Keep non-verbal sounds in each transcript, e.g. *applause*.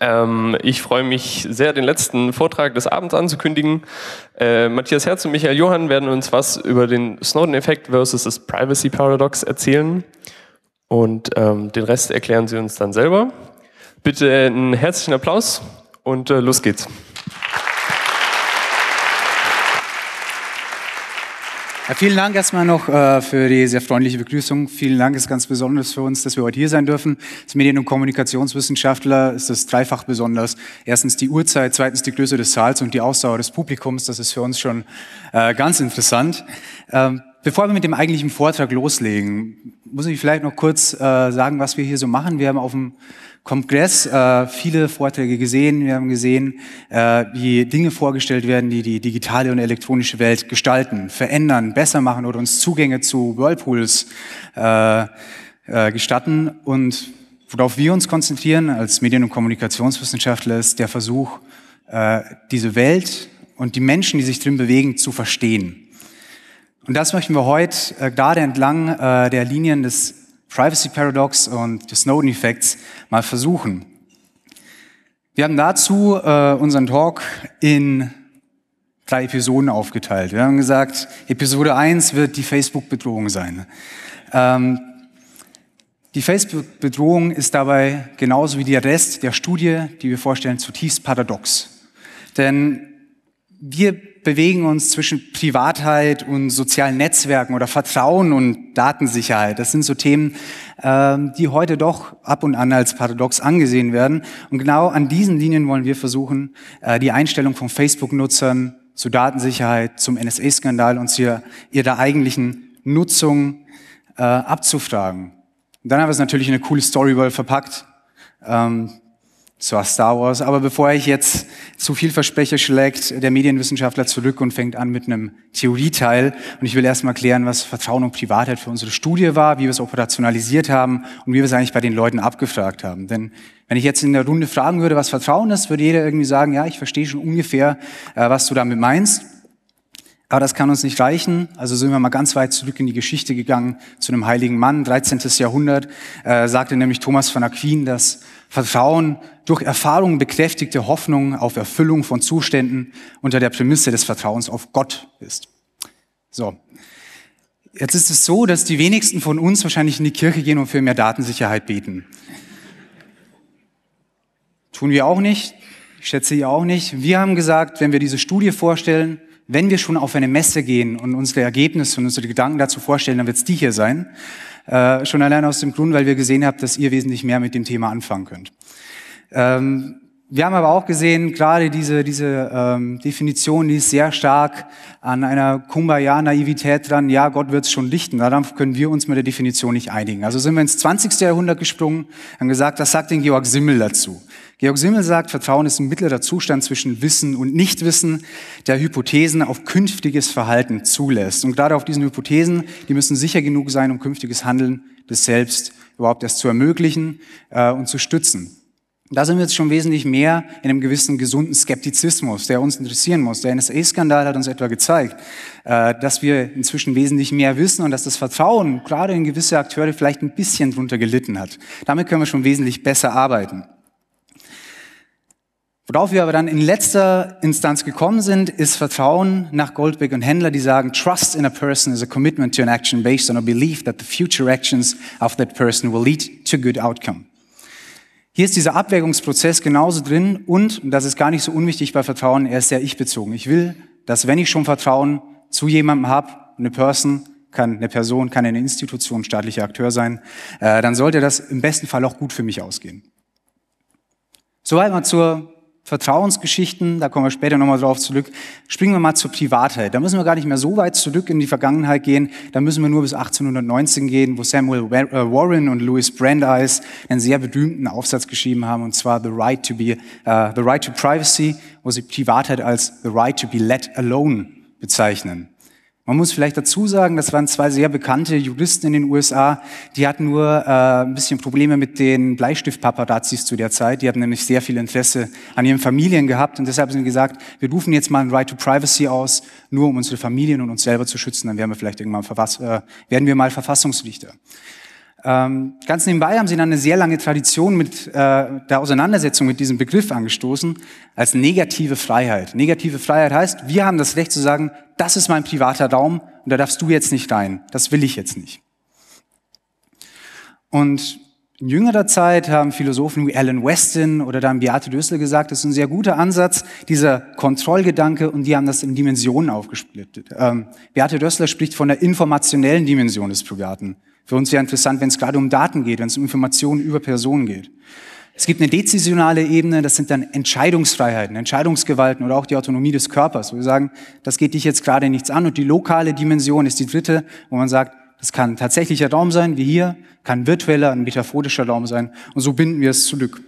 Ähm, ich freue mich sehr, den letzten Vortrag des Abends anzukündigen. Äh, Matthias Herz und Michael Johann werden uns was über den Snowden-Effekt versus das Privacy Paradox erzählen. Und ähm, den Rest erklären sie uns dann selber. Bitte einen herzlichen Applaus und äh, los geht's. Ja, vielen Dank erstmal noch äh, für die sehr freundliche Begrüßung. Vielen Dank ist ganz besonders für uns, dass wir heute hier sein dürfen. Als Medien- und Kommunikationswissenschaftler ist das dreifach besonders. Erstens die Uhrzeit, zweitens die Größe des Saals und die Ausdauer des Publikums. Das ist für uns schon äh, ganz interessant. Ähm, bevor wir mit dem eigentlichen Vortrag loslegen, muss ich vielleicht noch kurz äh, sagen, was wir hier so machen. Wir haben auf dem Kongress äh, viele Vorträge gesehen. Wir haben gesehen, äh, wie Dinge vorgestellt werden, die die digitale und elektronische Welt gestalten, verändern, besser machen oder uns Zugänge zu Whirlpools äh, äh, gestatten. Und worauf wir uns konzentrieren als Medien- und Kommunikationswissenschaftler ist der Versuch, äh, diese Welt und die Menschen, die sich drin bewegen, zu verstehen. Und das möchten wir heute äh, gerade entlang der Linien des Privacy Paradox und des Snowden-Effekts mal versuchen. Wir haben dazu äh, unseren Talk in drei Episoden aufgeteilt. Wir haben gesagt, Episode 1 wird die Facebook-Bedrohung sein. Ähm, die Facebook-Bedrohung ist dabei genauso wie der Rest der Studie, die wir vorstellen, zutiefst paradox. Denn wir bewegen uns zwischen Privatheit und sozialen Netzwerken oder Vertrauen und Datensicherheit. Das sind so Themen, ähm, die heute doch ab und an als paradox angesehen werden. Und genau an diesen Linien wollen wir versuchen, äh, die Einstellung von Facebook-Nutzern zur Datensicherheit, zum NSA-Skandal und zu ihrer eigentlichen Nutzung äh, abzufragen. Und dann haben wir es natürlich in eine coole Storyworld verpackt. Ähm, zwar Star Wars, aber bevor ich jetzt zu viel verspreche, schlägt der Medienwissenschaftler zurück und fängt an mit einem Theorieteil. Und ich will erstmal klären, was Vertrauen und Privatheit für unsere Studie war, wie wir es operationalisiert haben und wie wir es eigentlich bei den Leuten abgefragt haben. Denn wenn ich jetzt in der Runde fragen würde, was Vertrauen ist, würde jeder irgendwie sagen, ja, ich verstehe schon ungefähr, äh, was du damit meinst. Aber das kann uns nicht reichen. Also sind wir mal ganz weit zurück in die Geschichte gegangen zu einem heiligen Mann. 13. Jahrhundert äh, sagte nämlich Thomas von Aquin, dass Vertrauen durch Erfahrung bekräftigte Hoffnung auf Erfüllung von Zuständen unter der Prämisse des Vertrauens auf Gott ist. So. Jetzt ist es so, dass die wenigsten von uns wahrscheinlich in die Kirche gehen und für mehr Datensicherheit beten. Tun wir auch nicht. Ich schätze ihr auch nicht. Wir haben gesagt, wenn wir diese Studie vorstellen, wenn wir schon auf eine Messe gehen und unsere Ergebnisse und unsere Gedanken dazu vorstellen, dann wird es die hier sein. Äh, schon allein aus dem Grund, weil wir gesehen haben, dass ihr wesentlich mehr mit dem Thema anfangen könnt. Ähm, wir haben aber auch gesehen, gerade diese, diese ähm, Definition, die ist sehr stark an einer Kumbaya-Naivität dran. Ja, Gott wird es schon lichten. Darauf können wir uns mit der Definition nicht einigen. Also sind wir ins 20. Jahrhundert gesprungen, haben gesagt, was sagt denn Georg Simmel dazu? Georg Simmel sagt, Vertrauen ist ein mittlerer Zustand zwischen Wissen und Nichtwissen, der Hypothesen auf künftiges Verhalten zulässt. Und gerade auf diesen Hypothesen, die müssen sicher genug sein, um künftiges Handeln des Selbst überhaupt erst zu ermöglichen äh, und zu stützen. Da sind wir jetzt schon wesentlich mehr in einem gewissen gesunden Skeptizismus, der uns interessieren muss. Der NSA-Skandal hat uns etwa gezeigt, äh, dass wir inzwischen wesentlich mehr wissen und dass das Vertrauen gerade in gewisse Akteure vielleicht ein bisschen drunter gelitten hat. Damit können wir schon wesentlich besser arbeiten. Worauf wir aber dann in letzter Instanz gekommen sind, ist Vertrauen nach Goldberg und Händler, die sagen, Trust in a person is a commitment to an action based on a belief that the future actions of that person will lead to good outcome. Hier ist dieser Abwägungsprozess genauso drin und, und das ist gar nicht so unwichtig bei Vertrauen, er ist sehr ich-bezogen. Ich will, dass wenn ich schon Vertrauen zu jemandem habe, eine Person, kann eine Person, kann eine Institution, staatlicher Akteur sein, äh, dann sollte das im besten Fall auch gut für mich ausgehen. Soweit mal zur Vertrauensgeschichten, da kommen wir später nochmal drauf zurück. Springen wir mal zur Privatheit. Da müssen wir gar nicht mehr so weit zurück in die Vergangenheit gehen. Da müssen wir nur bis 1819 gehen, wo Samuel äh, Warren und Louis Brandeis einen sehr berühmten Aufsatz geschrieben haben, und zwar The Right to be, uh, The Right to Privacy, wo sie Privatheit als The Right to be let alone bezeichnen. Man muss vielleicht dazu sagen, das waren zwei sehr bekannte Juristen in den USA, die hatten nur äh, ein bisschen Probleme mit den Bleistiftpaparazzis zu der Zeit. Die hatten nämlich sehr viel Interesse an ihren Familien gehabt und deshalb haben sie gesagt, wir rufen jetzt mal ein Right to Privacy aus, nur um unsere Familien und uns selber zu schützen. Dann werden wir vielleicht irgendwann verfass äh, werden wir mal Verfassungsrichter. Ähm, ganz nebenbei haben sie dann eine sehr lange Tradition mit äh, der Auseinandersetzung mit diesem Begriff angestoßen als negative Freiheit. Negative Freiheit heißt, wir haben das Recht zu sagen, das ist mein privater Raum und da darfst du jetzt nicht rein. Das will ich jetzt nicht. Und in jüngerer Zeit haben Philosophen wie Alan Weston oder dann Beate Dössler gesagt, das ist ein sehr guter Ansatz, dieser Kontrollgedanke, und die haben das in Dimensionen aufgesplittet. Ähm, Beate Dössler spricht von der informationellen Dimension des Privaten. Für uns wäre interessant, wenn es gerade um Daten geht, wenn es um Informationen über Personen geht. Es gibt eine dezisionale Ebene, das sind dann Entscheidungsfreiheiten, Entscheidungsgewalten oder auch die Autonomie des Körpers, wo wir sagen, das geht dich jetzt gerade nichts an. Und die lokale Dimension ist die dritte, wo man sagt, das kann tatsächlicher Raum sein, wie hier, kann virtueller, ein metaphorischer Raum sein. Und so binden wir es zurück.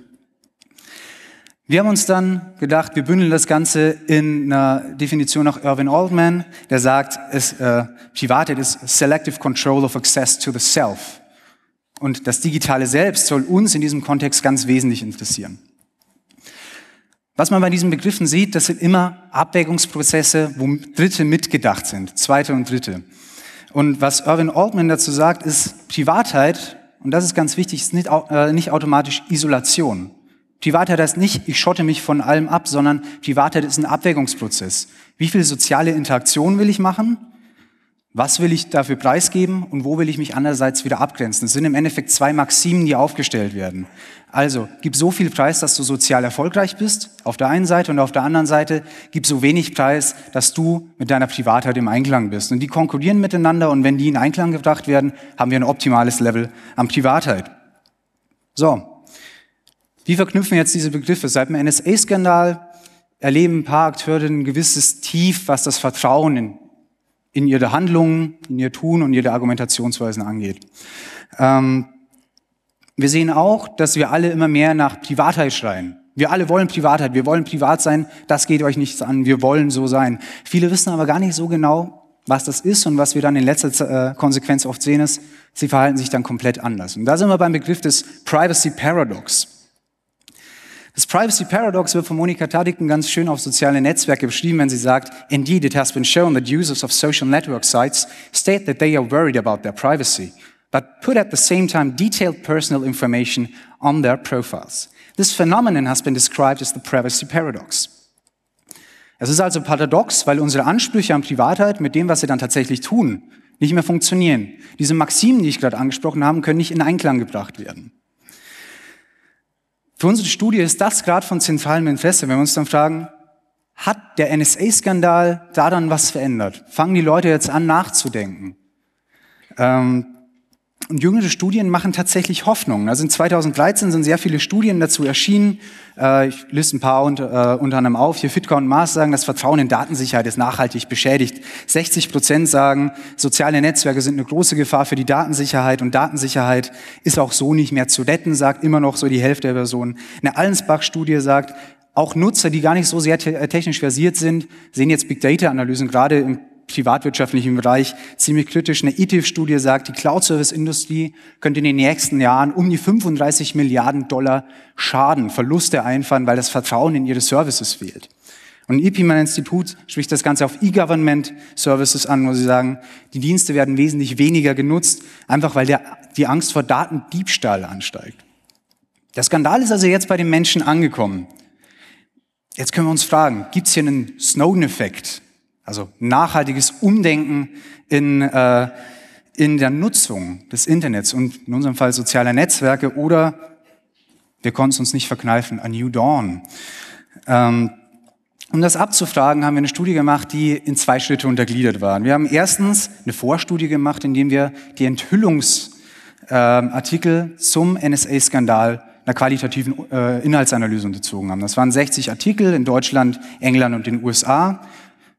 Wir haben uns dann gedacht, wir bündeln das Ganze in einer Definition nach Irvin Altman, der sagt, es, äh, Privatheit ist Selective Control of Access to the Self. Und das digitale Selbst soll uns in diesem Kontext ganz wesentlich interessieren. Was man bei diesen Begriffen sieht, das sind immer Abwägungsprozesse, wo Dritte mitgedacht sind, Zweite und Dritte. Und was Irvin Altman dazu sagt, ist Privatheit, und das ist ganz wichtig, ist nicht, äh, nicht automatisch Isolation. Privatheit heißt nicht, ich schotte mich von allem ab, sondern Privatheit ist ein Abwägungsprozess. Wie viel soziale Interaktion will ich machen? Was will ich dafür preisgeben und wo will ich mich andererseits wieder abgrenzen? Das sind im Endeffekt zwei Maximen, die aufgestellt werden. Also, gib so viel Preis, dass du sozial erfolgreich bist, auf der einen Seite, und auf der anderen Seite, gib so wenig Preis, dass du mit deiner Privatheit im Einklang bist. Und die konkurrieren miteinander, und wenn die in Einklang gebracht werden, haben wir ein optimales Level an Privatheit. So. Wie verknüpfen wir jetzt diese Begriffe? Seit dem NSA-Skandal erleben ein paar Akteure ein gewisses Tief, was das Vertrauen in in ihre Handlungen, in ihr Tun und ihre Argumentationsweisen angeht. Ähm, wir sehen auch, dass wir alle immer mehr nach Privatheit schreien. Wir alle wollen Privatheit, wir wollen privat sein, das geht euch nichts an, wir wollen so sein. Viele wissen aber gar nicht so genau, was das ist und was wir dann in letzter äh, Konsequenz oft sehen ist, sie verhalten sich dann komplett anders. Und da sind wir beim Begriff des Privacy Paradox. Das Privacy Paradox wird von Monika Tadiken ganz schön auf soziale Netzwerke beschrieben, wenn sie sagt, Indeed, it has been shown that users of social network sites state that they are worried about their privacy, but put at the same time detailed personal information on their profiles. This phenomenon has been described as the Privacy Paradox. Es ist also paradox, weil unsere Ansprüche an Privatheit mit dem, was sie dann tatsächlich tun, nicht mehr funktionieren. Diese Maximen, die ich gerade angesprochen habe, können nicht in Einklang gebracht werden. Für unsere Studie ist das gerade von zentralem Interesse, wenn wir uns dann fragen, hat der NSA-Skandal daran was verändert? Fangen die Leute jetzt an nachzudenken? Ähm, und jüngere Studien machen tatsächlich Hoffnung. Also in 2013 sind sehr viele Studien dazu erschienen. Äh, ich liste ein paar unter, äh, unter anderem auf. Hier Fitka und Maas sagen, das Vertrauen in Datensicherheit ist nachhaltig beschädigt. 60 Prozent sagen, soziale Netzwerke sind eine große Gefahr für die Datensicherheit und Datensicherheit ist auch so nicht mehr zu retten, sagt immer noch so die Hälfte der Personen. Eine Allensbach-Studie sagt, auch Nutzer, die gar nicht so sehr technisch versiert sind, sehen jetzt Big Data-Analysen gerade im privatwirtschaftlichen Bereich ziemlich kritisch. Eine ITIF-Studie sagt, die Cloud-Service-Industrie könnte in den nächsten Jahren um die 35 Milliarden Dollar Schaden, Verluste einfahren, weil das Vertrauen in ihre Services fehlt. Und ein IPMAN-Institut spricht das Ganze auf E-Government-Services an, wo sie sagen, die Dienste werden wesentlich weniger genutzt, einfach weil der, die Angst vor Datendiebstahl ansteigt. Der Skandal ist also jetzt bei den Menschen angekommen. Jetzt können wir uns fragen, gibt es hier einen Snowden-Effekt? Also nachhaltiges Umdenken in, äh, in der Nutzung des Internets und in unserem Fall sozialer Netzwerke oder wir konnten es uns nicht verkneifen, a New Dawn. Ähm, um das abzufragen, haben wir eine Studie gemacht, die in zwei Schritte untergliedert war. Wir haben erstens eine Vorstudie gemacht, indem wir die Enthüllungsartikel äh, zum NSA-Skandal einer qualitativen äh, Inhaltsanalyse unterzogen haben. Das waren 60 Artikel in Deutschland, England und den USA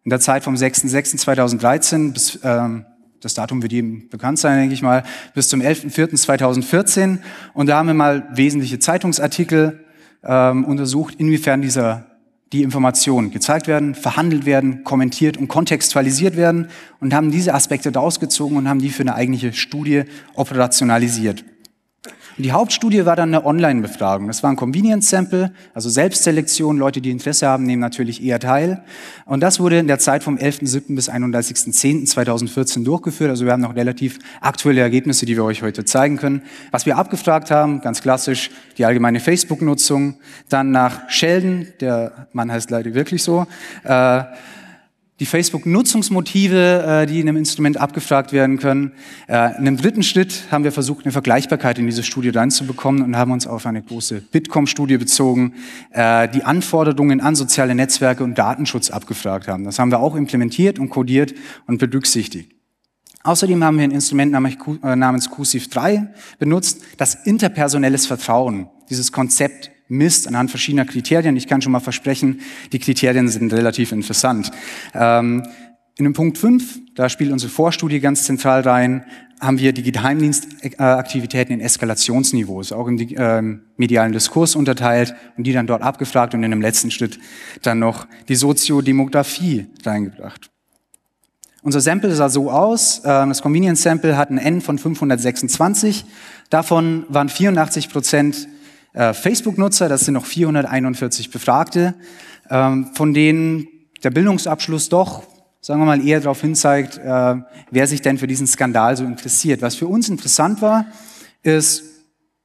in der Zeit vom 6.6.2013 bis, ähm, das Datum wird jedem bekannt sein, denke ich mal, bis zum 11.04.2014. Und da haben wir mal wesentliche Zeitungsartikel ähm, untersucht, inwiefern dieser, die Informationen gezeigt werden, verhandelt werden, kommentiert und kontextualisiert werden und haben diese Aspekte daraus gezogen und haben die für eine eigentliche Studie operationalisiert. Und die Hauptstudie war dann eine Online-Befragung. Das war ein Convenience Sample, also Selbstselektion. Leute, die Interesse haben, nehmen natürlich eher teil. Und das wurde in der Zeit vom 11.07. bis 31.10.2014 durchgeführt. Also wir haben noch relativ aktuelle Ergebnisse, die wir euch heute zeigen können. Was wir abgefragt haben, ganz klassisch, die allgemeine Facebook-Nutzung. Dann nach Sheldon, der Mann heißt leider wirklich so, äh, die Facebook-Nutzungsmotive, äh, die in dem Instrument abgefragt werden können. Äh, in einem dritten Schritt haben wir versucht, eine Vergleichbarkeit in diese Studie reinzubekommen und haben uns auf eine große Bitkom-Studie bezogen, äh, die Anforderungen an soziale Netzwerke und Datenschutz abgefragt haben. Das haben wir auch implementiert und codiert und berücksichtigt. Außerdem haben wir ein Instrument namens QSIF3 benutzt, das interpersonelles Vertrauen, dieses Konzept misst anhand verschiedener Kriterien. Ich kann schon mal versprechen, die Kriterien sind relativ interessant. Ähm, in dem Punkt 5, da spielt unsere Vorstudie ganz zentral rein, haben wir die Geheimdienstaktivitäten in Eskalationsniveaus, auch im äh, medialen Diskurs unterteilt und die dann dort abgefragt und in dem letzten Schritt dann noch die Soziodemografie reingebracht. Unser Sample sah so aus, äh, das Convenience Sample hat ein N von 526, davon waren 84 Prozent äh, Facebook-Nutzer, das sind noch 441 Befragte, ähm, von denen der Bildungsabschluss doch, sagen wir mal, eher darauf hinzeigt, äh, wer sich denn für diesen Skandal so interessiert. Was für uns interessant war, ist,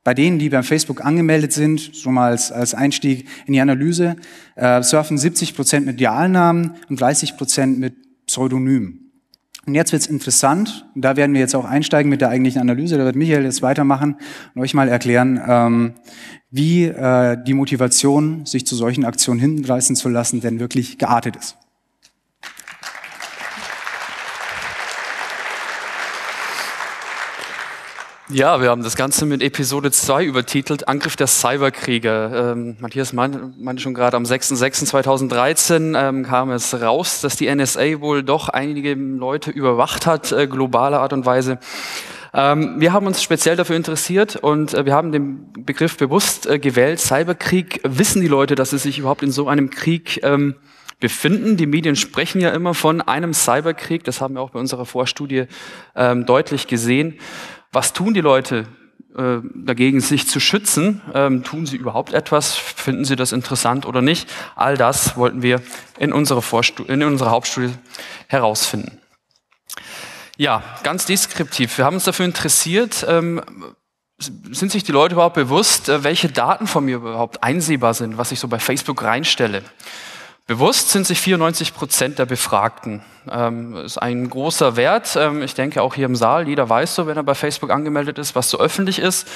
bei denen, die beim Facebook angemeldet sind, so mal als, als Einstieg in die Analyse, äh, surfen 70 Prozent mit Realnamen und 30 Prozent mit Pseudonymen. Und jetzt wird's interessant, und da werden wir jetzt auch einsteigen mit der eigentlichen Analyse, da wird Michael jetzt weitermachen und euch mal erklären, ähm, wie äh, die Motivation, sich zu solchen Aktionen hinreißen zu lassen, denn wirklich geartet ist. Ja, wir haben das Ganze mit Episode 2 übertitelt, Angriff der Cyberkrieger. Ähm, Matthias meinte schon gerade, am 6.6.2013 ähm, kam es raus, dass die NSA wohl doch einige Leute überwacht hat, äh, globaler Art und Weise. Ähm, wir haben uns speziell dafür interessiert und äh, wir haben den Begriff bewusst äh, gewählt. Cyberkrieg, wissen die Leute, dass sie sich überhaupt in so einem Krieg ähm, befinden. Die Medien sprechen ja immer von einem Cyberkrieg, das haben wir auch bei unserer Vorstudie ähm, deutlich gesehen. Was tun die Leute äh, dagegen, sich zu schützen? Ähm, tun sie überhaupt etwas? Finden sie das interessant oder nicht? All das wollten wir in unserer, Vorstu Hauptstudie herausfinden. Ja, ganz deskriptiv. Wir haben uns dafür interessiert, ähm, sind sich die Leute überhaupt bewusst, äh, welche Daten von mir überhaupt einsehbar sind, was ich so bei Facebook reinstelle? Bewusst sind sich 94 Prozent der Befragten. Ähm, ist ein großer Wert. Ähm, ich denke auch hier im Saal, jeder weiß so, wenn er bei Facebook angemeldet ist, was so öffentlich ist.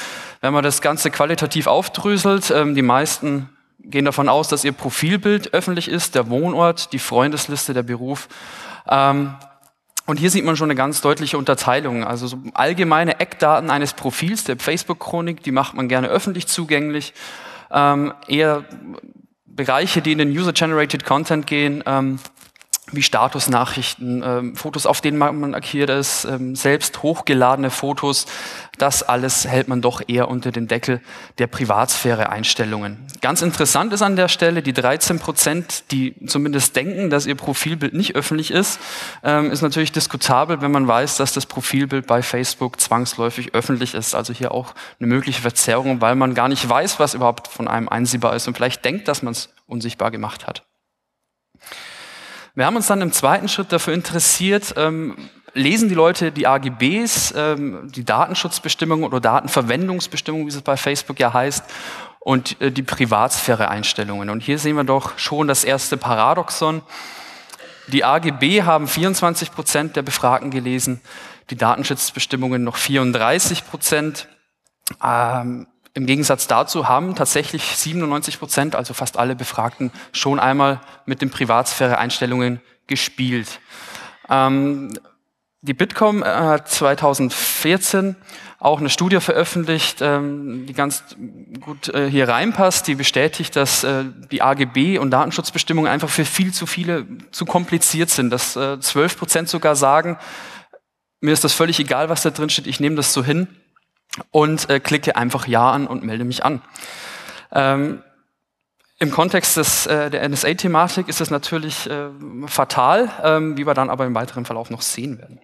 Wenn man das Ganze qualitativ aufdröselt, ähm, die meisten gehen davon aus, dass ihr Profilbild öffentlich ist, der Wohnort, die Freundesliste, der Beruf. Ähm, und hier sieht man schon eine ganz deutliche Unterteilung. Also so allgemeine Eckdaten eines Profils, der Facebook-Chronik, die macht man gerne öffentlich zugänglich. Ähm, eher Bereiche, die in den User-Generated Content gehen, ähm, wie Statusnachrichten, ähm, Fotos, auf denen man markiert ist, ähm, selbst hochgeladene Fotos, das alles hält man doch eher unter den Deckel der Privatsphäre-Einstellungen. Ganz interessant ist an der Stelle, die 13 Prozent, die zumindest denken, dass ihr Profilbild nicht öffentlich ist, ähm, ist natürlich diskutabel, wenn man weiß, dass das Profilbild bei Facebook zwangsläufig öffentlich ist. Also hier auch eine mögliche Verzerrung, weil man gar nicht weiß, was überhaupt von einem einsehbar ist und vielleicht denkt, dass man es unsichtbar gemacht hat. Wir haben uns dann im zweiten Schritt dafür interessiert, ähm, lesen die Leute die AGBs, ähm, die Datenschutzbestimmungen oder Datenverwendungsbestimmungen, wie es bei Facebook ja heißt, und äh, die Privatsphäre-Einstellungen. Und hier sehen wir doch schon das erste Paradoxon. Die AGB haben 24 Prozent der Befragten gelesen, die Datenschutzbestimmungen noch 34 Prozent. Ähm, im Gegensatz dazu haben tatsächlich 97 Prozent, also fast alle Befragten, schon einmal mit den Privatsphäre-Einstellungen gespielt. Ähm, die Bitkom hat 2014 auch eine Studie veröffentlicht, ähm, die ganz gut äh, hier reinpasst, die bestätigt, dass äh, die AGB und Datenschutzbestimmungen einfach für viel zu viele zu kompliziert sind, dass äh, 12 Prozent sogar sagen, mir ist das völlig egal, was da drin steht, ich nehme das so hin und äh, klicke einfach Ja an und melde mich an. Ähm, Im Kontext des, äh, der NSA-Thematik ist das natürlich äh, fatal, ähm, wie wir dann aber im weiteren Verlauf noch sehen werden.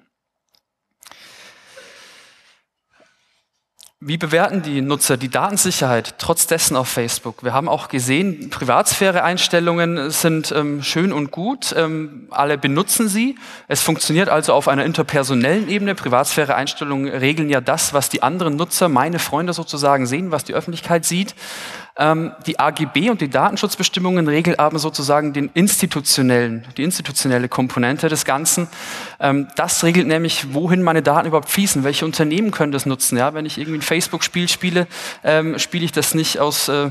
Wie bewerten die Nutzer die Datensicherheit trotz dessen auf Facebook? Wir haben auch gesehen, Privatsphäre-Einstellungen sind ähm, schön und gut. Ähm, alle benutzen sie. Es funktioniert also auf einer interpersonellen Ebene. Privatsphäre-Einstellungen regeln ja das, was die anderen Nutzer, meine Freunde sozusagen sehen, was die Öffentlichkeit sieht. Ähm, die AGB und die Datenschutzbestimmungen regeln aber sozusagen den institutionellen, die institutionelle Komponente des Ganzen. Ähm, das regelt nämlich, wohin meine Daten überhaupt fließen. Welche Unternehmen können das nutzen? Ja, wenn ich irgendwie ein Facebook-Spiel spiele, ähm, spiele ich das nicht aus äh,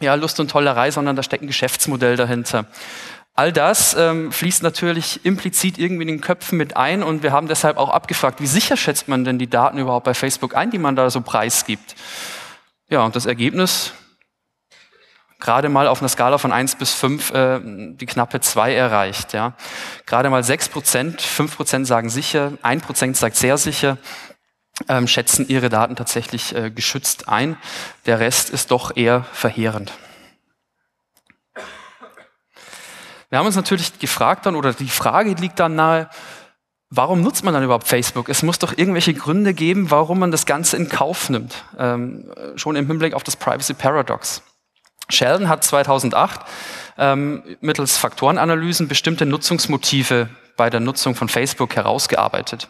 ja, Lust und Tollerei, sondern da steckt ein Geschäftsmodell dahinter. All das ähm, fließt natürlich implizit irgendwie in den Köpfen mit ein und wir haben deshalb auch abgefragt, wie sicher schätzt man denn die Daten überhaupt bei Facebook ein, die man da so preisgibt? Ja, und das Ergebnis, gerade mal auf einer Skala von eins bis fünf äh, die knappe zwei erreicht. Ja. Gerade mal sechs Prozent, fünf Prozent sagen sicher, ein Prozent sagt sehr sicher, ähm, schätzen ihre Daten tatsächlich äh, geschützt ein. Der Rest ist doch eher verheerend. Wir haben uns natürlich gefragt dann, oder die Frage liegt dann nahe, warum nutzt man dann überhaupt Facebook? Es muss doch irgendwelche Gründe geben, warum man das Ganze in Kauf nimmt. Ähm, schon im Hinblick auf das Privacy Paradox. Sheldon hat 2008 ähm, mittels Faktorenanalysen bestimmte Nutzungsmotive bei der Nutzung von Facebook herausgearbeitet.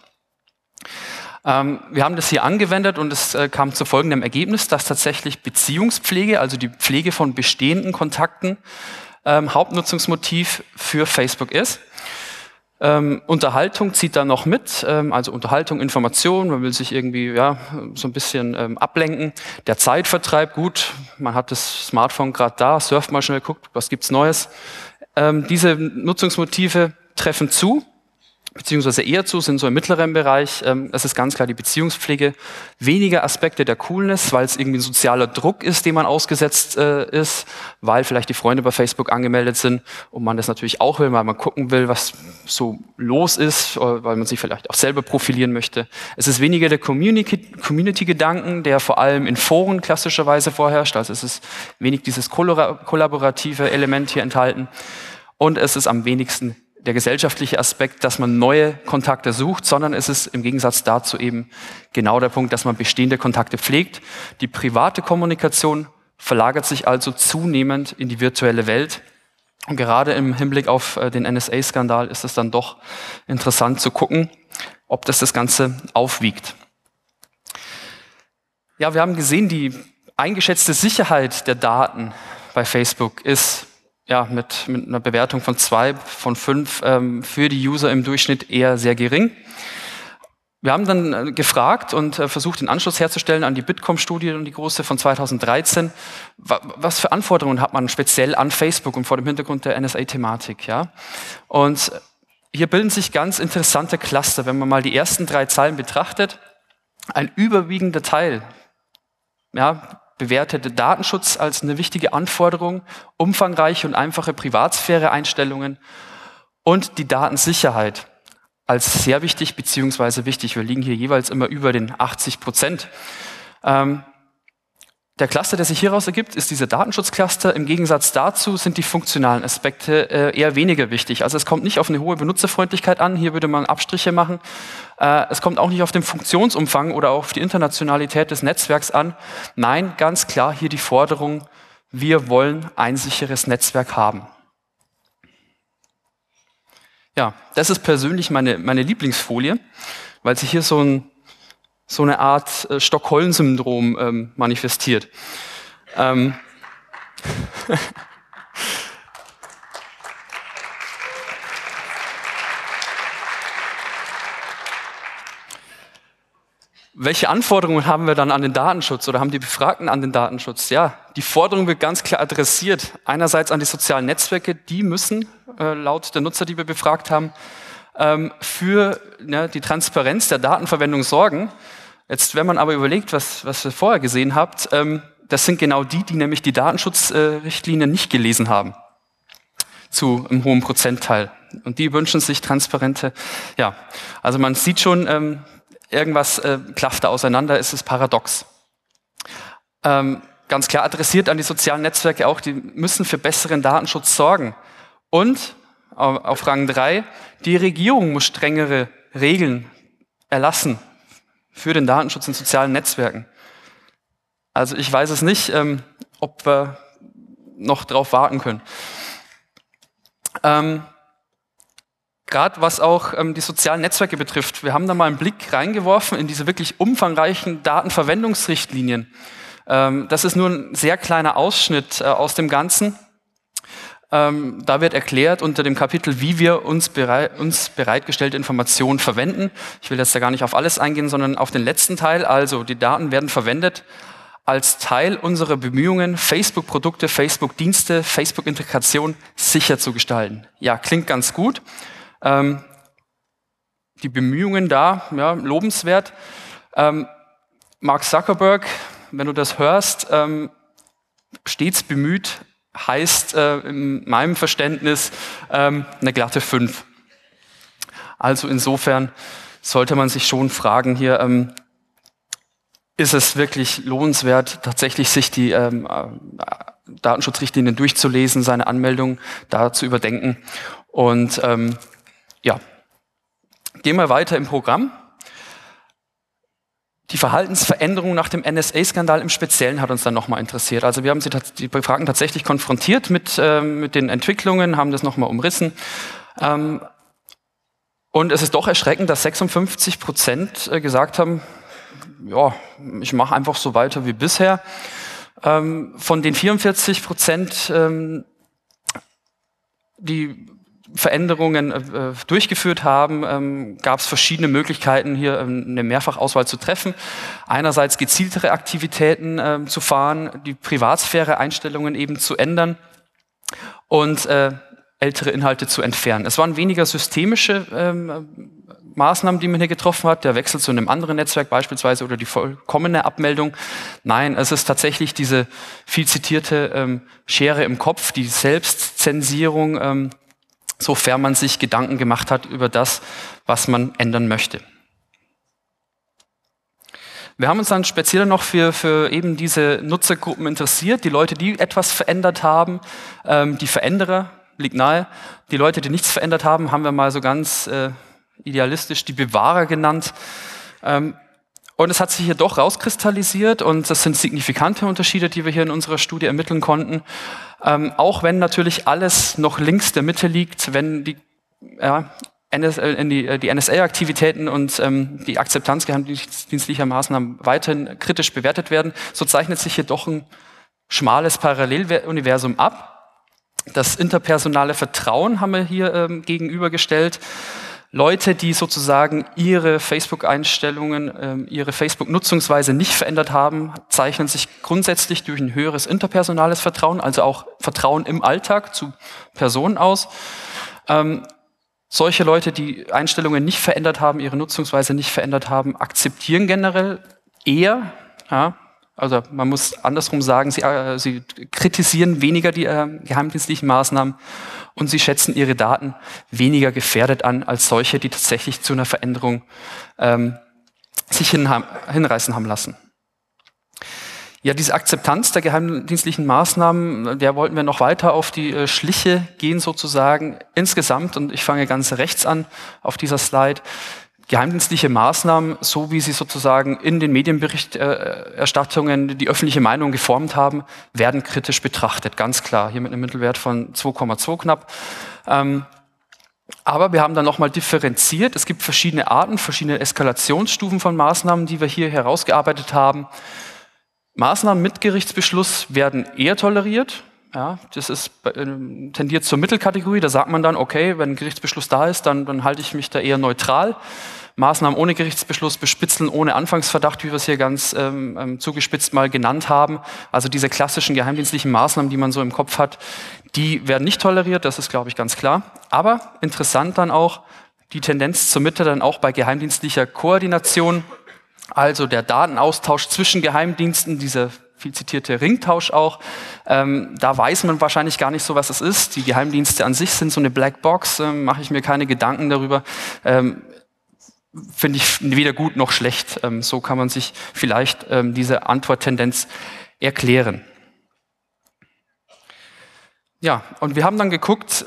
Ähm, wir haben das hier angewendet und es äh, kam zu folgendem Ergebnis, dass tatsächlich Beziehungspflege, also die Pflege von bestehenden Kontakten, ähm, Hauptnutzungsmotiv für Facebook ist. Ähm, Unterhaltung zieht da noch mit, ähm, also Unterhaltung, Information, man will sich irgendwie ja, so ein bisschen ähm, ablenken. Der Zeitvertreib, gut, man hat das Smartphone gerade da, surft mal schnell, guckt, was gibt's Neues. Ähm, diese Nutzungsmotive treffen zu beziehungsweise eher zu, sind so im mittleren Bereich. Ähm, das ist ganz klar die Beziehungspflege. Weniger Aspekte der Coolness, weil es irgendwie ein sozialer Druck ist, dem man ausgesetzt äh, ist, weil vielleicht die Freunde bei Facebook angemeldet sind und man das natürlich auch will, weil man gucken will, was so los ist, äh, weil man sich vielleicht auch selber profilieren möchte. Es ist weniger der Community-Gedanken, der vor allem in Foren klassischerweise vorherrscht. Also es ist wenig dieses kollaborative Element hier enthalten. Und es ist am wenigsten der gesellschaftliche Aspekt, dass man neue Kontakte sucht, sondern es ist im Gegensatz dazu eben genau der Punkt, dass man bestehende Kontakte pflegt. Die private Kommunikation verlagert sich also zunehmend in die virtuelle Welt. Und gerade im Hinblick auf äh, den NSA-Skandal ist es dann doch interessant zu gucken, ob das das Ganze aufwiegt. Ja, wir haben gesehen, die eingeschätzte Sicherheit der Daten bei Facebook ist ja, mit, mit einer Bewertung von zwei von fünf ähm, für die User im Durchschnitt eher sehr gering. Wir haben dann äh, gefragt und äh, versucht, den Anschluss herzustellen an die Bitkom-Studie und die große von 2013. Was für Anforderungen hat man speziell an Facebook und vor dem Hintergrund der NSA-Thematik? Ja? Und hier bilden sich ganz interessante Cluster. Wenn man mal die ersten drei Zahlen betrachtet, ein überwiegender Teil ja, bewertete Datenschutz als eine wichtige Anforderung, umfangreiche und einfache Privatsphäre-Einstellungen und die Datensicherheit als sehr wichtig beziehungsweise wichtig. Wir liegen hier jeweils immer über den 80 Prozent. Ähm, der Cluster, der sich hieraus ergibt, ist dieser Datenschutzcluster. Im Gegensatz dazu sind die funktionalen Aspekte äh, eher weniger wichtig. Also es kommt nicht auf eine hohe Benutzerfreundlichkeit an. Hier würde man Abstriche machen. Äh, es kommt auch nicht auf den Funktionsumfang oder auf die Internationalität des Netzwerks an. Nein, ganz klar hier die Forderung, wir wollen ein sicheres Netzwerk haben. Ja, das ist persönlich meine, meine Lieblingsfolie, weil sich hier so ein so eine Art äh, Stockholm-Syndrom ähm, manifestiert. Ähm *laughs* Welche Anforderungen haben wir dann an den Datenschutz oder haben die Befragten an den Datenschutz? Ja, die Forderung wird ganz klar adressiert. Einerseits an die sozialen Netzwerke, die müssen äh, laut der Nutzer, die wir befragt haben, ähm, für ne, die Transparenz der Datenverwendung sorgen. Jetzt, wenn man aber überlegt, was, was ihr vorher gesehen habt, ähm, das sind genau die, die nämlich die Datenschutzrichtlinie nicht gelesen haben. Zu einem hohen Prozentteil. Und die wünschen sich transparente, ja. Also man sieht schon, ähm, irgendwas äh, klafft da auseinander, ist es paradox. Ähm, ganz klar adressiert an die sozialen Netzwerke auch, die müssen für besseren Datenschutz sorgen. Und auf Rang drei: die Regierung muss strengere Regeln erlassen für den Datenschutz in sozialen Netzwerken. Also ich weiß es nicht, ähm, ob wir noch drauf warten können. Ähm, Gerade was auch ähm, die sozialen Netzwerke betrifft, wir haben da mal einen Blick reingeworfen in diese wirklich umfangreichen Datenverwendungsrichtlinien. Ähm, das ist nur ein sehr kleiner Ausschnitt äh, aus dem Ganzen. Ähm, da wird erklärt unter dem Kapitel, wie wir uns, bereit, uns bereitgestellte Informationen verwenden. Ich will jetzt da gar nicht auf alles eingehen, sondern auf den letzten Teil. Also die Daten werden verwendet als Teil unserer Bemühungen, Facebook-Produkte, Facebook-Dienste, Facebook-Integration sicher zu gestalten. Ja, klingt ganz gut. Ähm, die Bemühungen da, ja, lobenswert. Ähm, Mark Zuckerberg, wenn du das hörst, ähm, stets bemüht, heißt äh, in meinem Verständnis ähm, eine glatte 5. Also insofern sollte man sich schon fragen hier, ähm, ist es wirklich lohnenswert, tatsächlich sich die ähm, äh, Datenschutzrichtlinien durchzulesen, seine Anmeldung da zu überdenken. Und ähm, ja, gehen wir weiter im Programm. Die Verhaltensveränderung nach dem NSA-Skandal im Speziellen hat uns dann nochmal interessiert. Also wir haben sie, die Befragten tatsächlich konfrontiert mit, äh, mit den Entwicklungen, haben das nochmal umrissen. Ähm, und es ist doch erschreckend, dass 56 Prozent äh, gesagt haben, ja, ich mache einfach so weiter wie bisher. Ähm, von den 44 Prozent, ähm, die Veränderungen äh, durchgeführt haben, ähm, gab es verschiedene Möglichkeiten, hier ähm, eine Mehrfachauswahl zu treffen. Einerseits gezieltere Aktivitäten äh, zu fahren, die Privatsphäre-Einstellungen eben zu ändern und äh, ältere Inhalte zu entfernen. Es waren weniger systemische ähm, Maßnahmen, die man hier getroffen hat, der Wechsel zu einem anderen Netzwerk beispielsweise oder die vollkommene Abmeldung. Nein, es ist tatsächlich diese viel zitierte ähm, Schere im Kopf, die Selbstzensierung, ähm, sofern man sich Gedanken gemacht hat über das, was man ändern möchte. Wir haben uns dann speziell noch für, für eben diese Nutzergruppen interessiert, die Leute, die etwas verändert haben, ähm, die Veränderer, liegt nahe. Die Leute, die nichts verändert haben, haben wir mal so ganz äh, idealistisch die Bewahrer genannt. Ähm, und es hat sich hier doch rauskristallisiert und das sind signifikante Unterschiede, die wir hier in unserer Studie ermitteln konnten. Ähm, auch wenn natürlich alles noch links der Mitte liegt, wenn die, ja, NS, äh, die, äh, die NSA-Aktivitäten und ähm, die Akzeptanz geheimdienstlicher Maßnahmen weiterhin kritisch bewertet werden, so zeichnet sich hier doch ein schmales Paralleluniversum ab. Das interpersonale Vertrauen haben wir hier ähm, gegenübergestellt. Leute, die sozusagen ihre Facebook-Einstellungen, ähm, ihre Facebook-Nutzungsweise nicht verändert haben, zeichnen sich grundsätzlich durch ein höheres interpersonales Vertrauen, also auch Vertrauen im Alltag zu Personen aus. Ähm, solche Leute, die Einstellungen nicht verändert haben, ihre Nutzungsweise nicht verändert haben, akzeptieren generell eher, ja, also man muss andersrum sagen, sie, äh, sie kritisieren weniger die äh, geheimdienstlichen Maßnahmen und sie schätzen ihre Daten weniger gefährdet an als solche, die tatsächlich zu einer Veränderung ähm, sich hin, hinreißen haben lassen. Ja, diese Akzeptanz der geheimdienstlichen Maßnahmen, der wollten wir noch weiter auf die äh, Schliche gehen sozusagen. Insgesamt, und ich fange ganz rechts an auf dieser Slide, geheimdienstliche Maßnahmen, so wie sie sozusagen in den Medienberichterstattungen die öffentliche Meinung geformt haben, werden kritisch betrachtet, ganz klar. Hier mit einem Mittelwert von 2,2 knapp. Ähm, aber wir haben dann nochmal differenziert. Es gibt verschiedene Arten, verschiedene Eskalationsstufen von Maßnahmen, die wir hier herausgearbeitet haben. Maßnahmen mit Gerichtsbeschluss werden eher toleriert. Ja, das ist äh, tendiert zur Mittelkategorie. Da sagt man dann, okay, wenn ein Gerichtsbeschluss da ist, dann, dann halte ich mich da eher neutral. Maßnahmen ohne Gerichtsbeschluss, bespitzeln ohne Anfangsverdacht, wie wir es hier ganz ähm, ähm, zugespitzt mal genannt haben. Also diese klassischen geheimdienstlichen Maßnahmen, die man so im Kopf hat, die werden nicht toleriert, das ist, glaube ich, ganz klar. Aber interessant dann auch die Tendenz zur Mitte dann auch bei geheimdienstlicher Koordination, also der Datenaustausch zwischen Geheimdiensten, dieser viel zitierte Ringtausch auch. Ähm, da weiß man wahrscheinlich gar nicht so, was es ist. Die Geheimdienste an sich sind so eine Blackbox, ähm, mache ich mir keine Gedanken darüber. Ähm, finde ich weder gut noch schlecht. Ähm, so kann man sich vielleicht ähm, diese Antworttendenz erklären. Ja, und wir haben dann geguckt,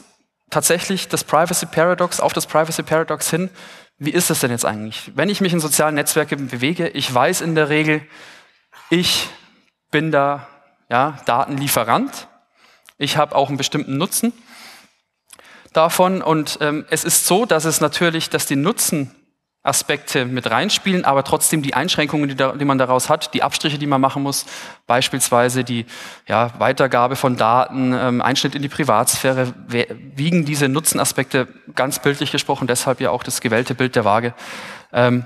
tatsächlich das Privacy Paradox, auf das Privacy Paradox hin, wie ist es denn jetzt eigentlich? Wenn ich mich in sozialen Netzwerken bewege, ich weiß in der Regel, ich bin da ja, Datenlieferant. Ich habe auch einen bestimmten Nutzen davon. Und ähm, es ist so, dass es natürlich, dass die Nutzenaspekte mit reinspielen, aber trotzdem die Einschränkungen, die, da, die, man daraus hat, die Abstriche, die man machen muss, beispielsweise die ja, Weitergabe von Daten, ähm, Einschnitt in die Privatsphäre, wiegen diese Nutzenaspekte ganz bildlich gesprochen, deshalb ja auch das gewählte Bild der Waage, ähm,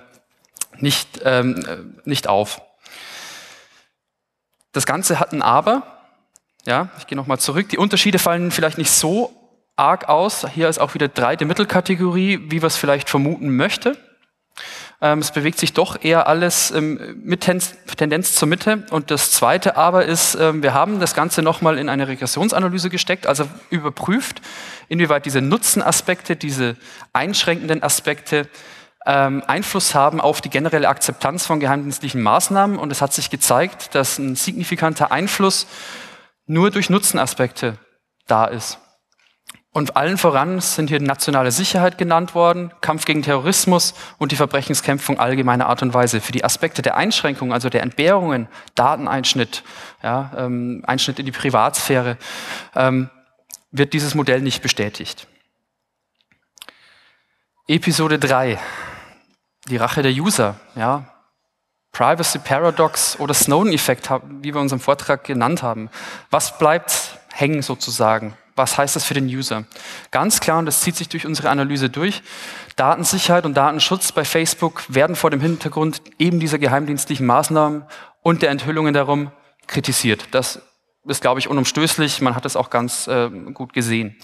nicht, ähm, nicht auf. Das Ganze hat ein Aber. Ja, ich gehe nochmal zurück. Die Unterschiede fallen vielleicht nicht so arg aus. Hier ist auch wieder breite Mittelkategorie, wie wir es vielleicht vermuten möchte. Ähm, es bewegt sich doch eher alles ähm, mit Tendenz zur Mitte. Und das Zweite aber ist, ähm, wir haben das Ganze nochmal in eine Regressionsanalyse gesteckt, also überprüft, inwieweit diese Nutzenaspekte, diese einschränkenden Aspekte ähm, Einfluss haben auf die generelle Akzeptanz von geheimdienstlichen Maßnahmen. Und es hat sich gezeigt, dass ein signifikanter Einfluss nur durch Nutzenaspekte da ist. Und allen voran sind hier nationale Sicherheit genannt worden, Kampf gegen Terrorismus und die Verbrechenskämpfung allgemeiner Art und Weise. Für die Aspekte der Einschränkungen, also der Entbehrungen, Dateneinschnitt, ja, ähm, Einschnitt in die Privatsphäre, ähm, wird dieses Modell nicht bestätigt. Episode 3, die Rache der User. Ja. Privacy Paradox oder Snowden-Effekt, wie wir unseren Vortrag genannt haben. Was bleibt hängen sozusagen? Was heißt das für den User? Ganz klar, und das zieht sich durch unsere Analyse durch, Datensicherheit und Datenschutz bei Facebook werden vor dem Hintergrund eben dieser geheimdienstlichen Maßnahmen und der Enthüllungen darum kritisiert. Das ist, glaube ich, unumstößlich. Man hat das auch ganz äh, gut gesehen.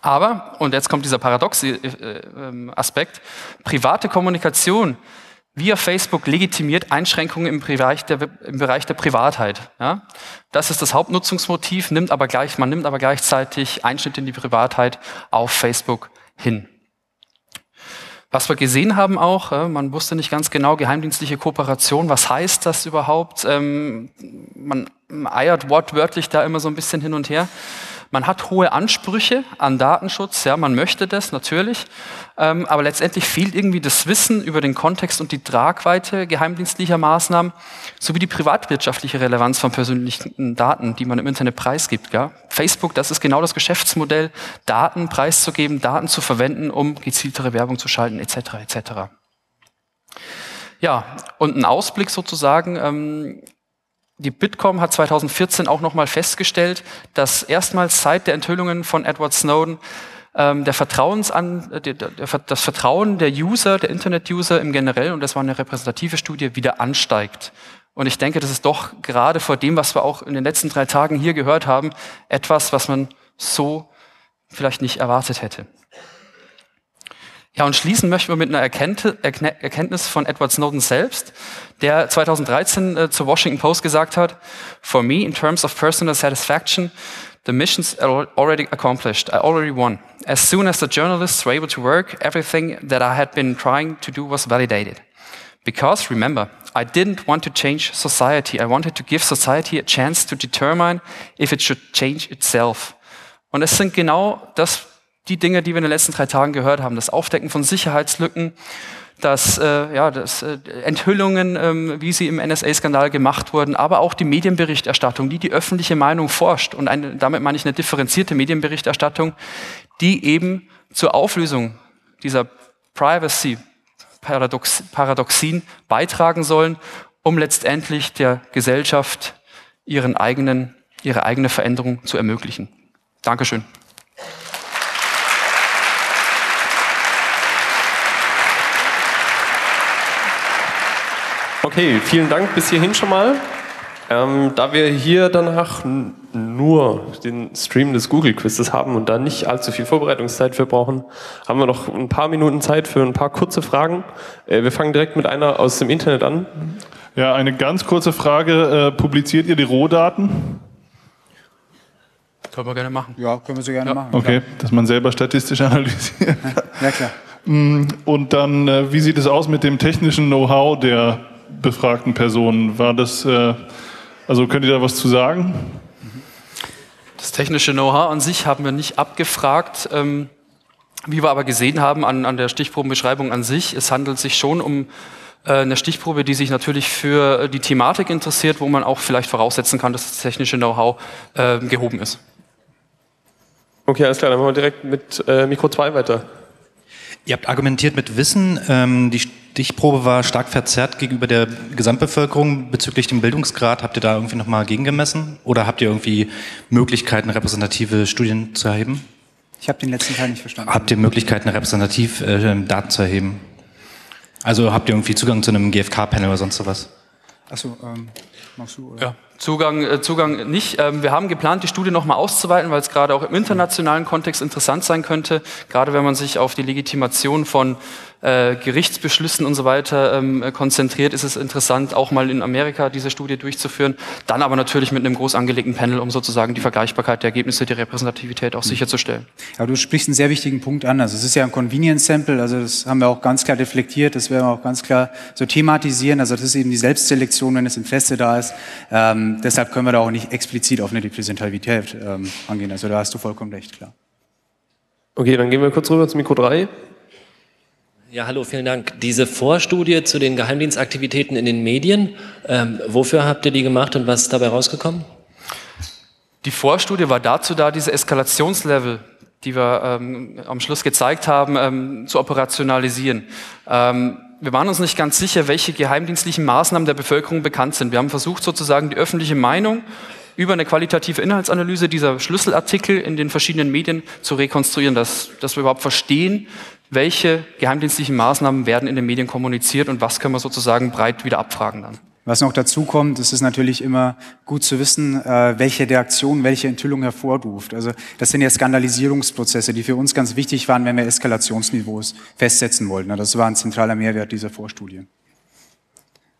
Aber, und jetzt kommt dieser paradoxe äh, äh, Aspekt, private Kommunikation via Facebook legitimiert Einschränkungen im Bereich der, im Bereich der Privatheit. Ja? Das ist das Hauptnutzungsmotiv, nimmt aber gleich, man nimmt aber gleichzeitig Einschnitte in die Privatheit auf Facebook hin. Was wir gesehen haben auch, man wusste nicht ganz genau, geheimdienstliche Kooperation, was heißt das überhaupt? Ähm, man eiert wortwörtlich da immer so ein bisschen hin und her. Man hat hohe Ansprüche an Datenschutz, ja, man möchte das natürlich, ähm, aber letztendlich fehlt irgendwie das Wissen über den Kontext und die Tragweite geheimdienstlicher Maßnahmen sowie die privatwirtschaftliche Relevanz von persönlichen Daten, die man im Internet preisgibt. Ja. Facebook, das ist genau das Geschäftsmodell, Daten preiszugeben, Daten zu verwenden, um gezieltere Werbung zu schalten, etc. etc. Ja, und ein Ausblick sozusagen. Ähm, die Bitkom hat 2014 auch nochmal festgestellt, dass erstmals seit der Enthüllungen von Edward Snowden ähm, der Vertrauensan, äh, der, der, das Vertrauen der User, der Internet-User im Generell, und das war eine repräsentative Studie, wieder ansteigt. Und ich denke, das ist doch gerade vor dem, was wir auch in den letzten drei Tagen hier gehört haben, etwas, was man so vielleicht nicht erwartet hätte. Ja, und schließen möchten wir mit einer Erkenntnis von Edward Snowden selbst, der 2013 äh, zur Washington Post gesagt hat, For me, in terms of personal satisfaction, the mission's already accomplished. I already won. As soon as the journalists were able to work, everything that I had been trying to do was validated. Because, remember, I didn't want to change society. I wanted to give society a chance to determine if it should change itself. Und es sind genau das, die Dinge, die wir in den letzten drei Tagen gehört haben, das Aufdecken von Sicherheitslücken, das, äh, ja, das äh, Enthüllungen, ähm, wie sie im NSA-Skandal gemacht wurden, aber auch die Medienberichterstattung, die die öffentliche Meinung forscht. Und eine, damit meine ich eine differenzierte Medienberichterstattung, die eben zur Auflösung dieser Privacy-Paradoxien beitragen sollen, um letztendlich der Gesellschaft ihren eigenen, ihre eigene Veränderung zu ermöglichen. Dankeschön. Okay, vielen Dank bis hierhin schon mal. Ähm, da wir hier danach nur den Stream des Google Quizzes haben und da nicht allzu viel Vorbereitungszeit für brauchen, haben wir noch ein paar Minuten Zeit für ein paar kurze Fragen. Äh, wir fangen direkt mit einer aus dem Internet an. Ja, eine ganz kurze Frage. Äh, publiziert ihr die Rohdaten? Können wir gerne machen. Ja, können wir so gerne ja. machen. Okay, klar. dass man selber statistisch *laughs* analysiert. Ja, klar. Mm, und dann, äh, wie sieht es aus mit dem technischen Know-how der befragten Personen. War das, äh, also könnt ihr da was zu sagen? Das technische Know-how an sich haben wir nicht abgefragt. Ähm, wie wir aber gesehen haben an, an der Stichprobenbeschreibung an sich, es handelt sich schon um Äh, eine Stichprobe, die sich natürlich für die Thematik interessiert, wo man auch vielleicht voraussetzen kann, dass das technische Know-how äh, gehoben ist. Okay, alles klar, dann machen wir direkt mit äh, Mikro 2 weiter. Ihr habt argumentiert mit Wissen. Ähm, die Stichprobe war stark verzerrt gegenüber der Gesamtbevölkerung bezüglich dem Bildungsgrad. Habt ihr da irgendwie nochmal gegengemessen? Oder habt ihr irgendwie Möglichkeiten, repräsentative Studien zu erheben? Ich habe den letzten Teil nicht verstanden. Habt ihr Möglichkeiten, repräsentativ äh, Daten zu erheben? Also habt ihr irgendwie Zugang zu einem GfK-Panel oder sonst sowas? Achso, ähm, machst du? Oder? Ja. Zugang, äh, Zugang nicht. Ähm, wir haben geplant, die Studie nochmal auszuweiten, weil es gerade auch im internationalen Kontext interessant sein könnte, gerade wenn man sich auf die Legitimation von äh, Gerichtsbeschlüssen und so weiter ähm, konzentriert, ist es interessant, auch mal in Amerika diese Studie durchzuführen. Dann aber natürlich mit einem groß angelegten Panel, um sozusagen die Vergleichbarkeit der Ergebnisse, die Repräsentativität auch mhm. sicherzustellen. Ja, du sprichst einen sehr wichtigen Punkt an. Also es ist ja ein Convenience Sample, also das haben wir auch ganz klar reflektiert, das werden wir auch ganz klar so thematisieren. Also das ist eben die Selbstselektion, wenn das Interesse da ist. Ähm, deshalb können wir da auch nicht explizit auf eine Repräsentativität ähm, angehen. Also da hast du vollkommen recht, klar. Okay, dann gehen wir kurz rüber zum Mikro 3. Ja, hallo, vielen Dank. Diese Vorstudie zu den Geheimdienstaktivitäten in den Medien, ähm, wofür habt ihr die gemacht und was ist dabei rausgekommen? Die Vorstudie war dazu da, diese Eskalationslevel, die wir ähm, am Schluss gezeigt haben, ähm, zu operationalisieren. Ähm, wir waren uns nicht ganz sicher, welche geheimdienstlichen Maßnahmen der Bevölkerung bekannt sind. Wir haben versucht, sozusagen die öffentliche Meinung über eine qualitative Inhaltsanalyse dieser Schlüsselartikel in den verschiedenen Medien zu rekonstruieren, dass, dass wir überhaupt verstehen, welche geheimdienstlichen Maßnahmen werden in den Medien kommuniziert und was können wir sozusagen breit wieder abfragen dann. Was noch dazu kommt, ist es natürlich immer gut zu wissen, äh, welche Reaktion, welche Enthüllung hervorruft. Also das sind ja Skandalisierungsprozesse, die für uns ganz wichtig waren, wenn wir Eskalationsniveaus festsetzen wollten. Das war ein zentraler Mehrwert dieser Vorstudie.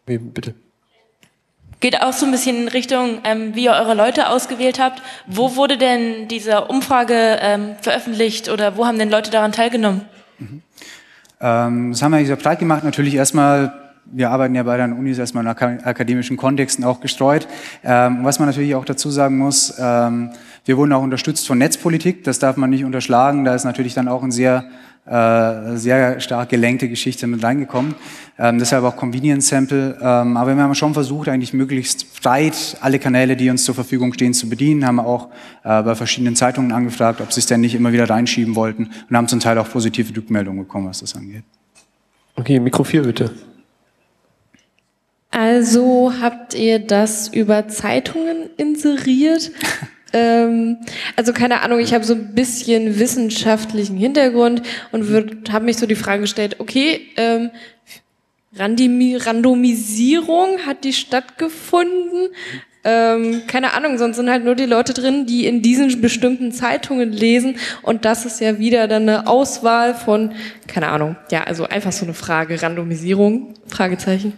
Bitte. Geht auch so ein bisschen in Richtung, ähm, wie ihr eure Leute ausgewählt habt. Wo wurde denn diese Umfrage ähm, veröffentlicht oder wo haben denn Leute daran teilgenommen? Mhm. Ähm, das haben wir sehr breit gemacht. Natürlich erstmal, wir arbeiten ja bei den Unis erstmal in akademischen Kontexten auch gestreut. Ähm, was man natürlich auch dazu sagen muss, ähm, wir wurden auch unterstützt von Netzpolitik. Das darf man nicht unterschlagen. Da ist natürlich dann auch ein sehr äh, sehr stark gelenkte Geschichte mit reingekommen. Ähm, deshalb auch Convenience Sample. Ähm, aber wir haben schon versucht, eigentlich möglichst breit alle Kanäle, die uns zur Verfügung stehen, zu bedienen. Haben auch äh, bei verschiedenen Zeitungen angefragt, ob sie es denn nicht immer wieder reinschieben wollten und haben zum Teil auch positive Rückmeldungen bekommen, was das angeht. Okay, Mikro 4 bitte. Also habt ihr das über Zeitungen inseriert? *laughs* Ähm, also keine Ahnung, ich habe so ein bisschen wissenschaftlichen Hintergrund und habe mich so die Frage gestellt, okay, ähm, Randomisierung hat die stattgefunden? Ähm, keine Ahnung, sonst sind halt nur die Leute drin, die in diesen bestimmten Zeitungen lesen und das ist ja wieder dann eine Auswahl von, keine Ahnung, ja, also einfach so eine Frage, Randomisierung, Fragezeichen.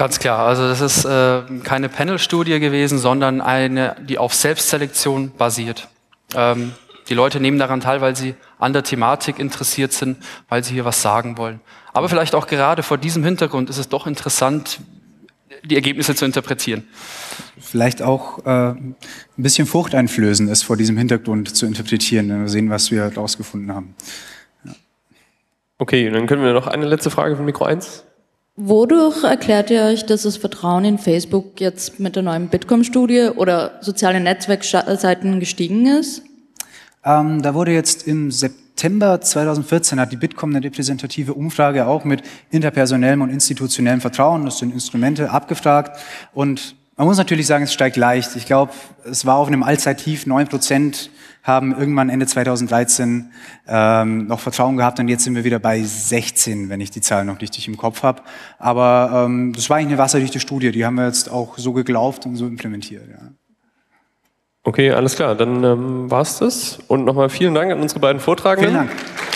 Ganz klar, also das ist äh, keine Panel-Studie gewesen, sondern eine, die auf Selbstselektion basiert. Ähm, die Leute nehmen daran teil, weil sie an der Thematik interessiert sind, weil sie hier was sagen wollen. Aber vielleicht auch gerade vor diesem Hintergrund ist es doch interessant, die Ergebnisse zu interpretieren. Vielleicht auch äh, ein bisschen furchteinflößend ist vor diesem Hintergrund zu interpretieren, wenn wir sehen, was wir herausgefunden haben. Ja. Okay, dann können wir noch eine letzte Frage von Mikro 1. Wodurch erklärt ihr euch, dass das Vertrauen in Facebook jetzt mit der neuen Bitkom-Studie oder sozialen Netzwerkseiten gestiegen ist? Ähm, da wurde jetzt im September 2014 hat die Bitkom eine repräsentative Umfrage auch mit interpersonellem und institutionellem Vertrauen, das sind Instrumente, abgefragt. Und man muss natürlich sagen, es steigt leicht. Ich glaube, es war auf einem Allzeittief, 9 Prozent haben irgendwann Ende 2013 ähm, noch Vertrauen gehabt und jetzt sind wir wieder bei 16, wenn ich die Zahlen noch richtig im Kopf habe. Aber ähm, das war eigentlich eine wasserdichte Studie, die haben wir jetzt auch so geglaubt und so implementiert. Ja. Okay, alles klar, dann ähm, war's das. Und nochmal vielen Dank an unsere beiden Vortragenden. Vielen Dank.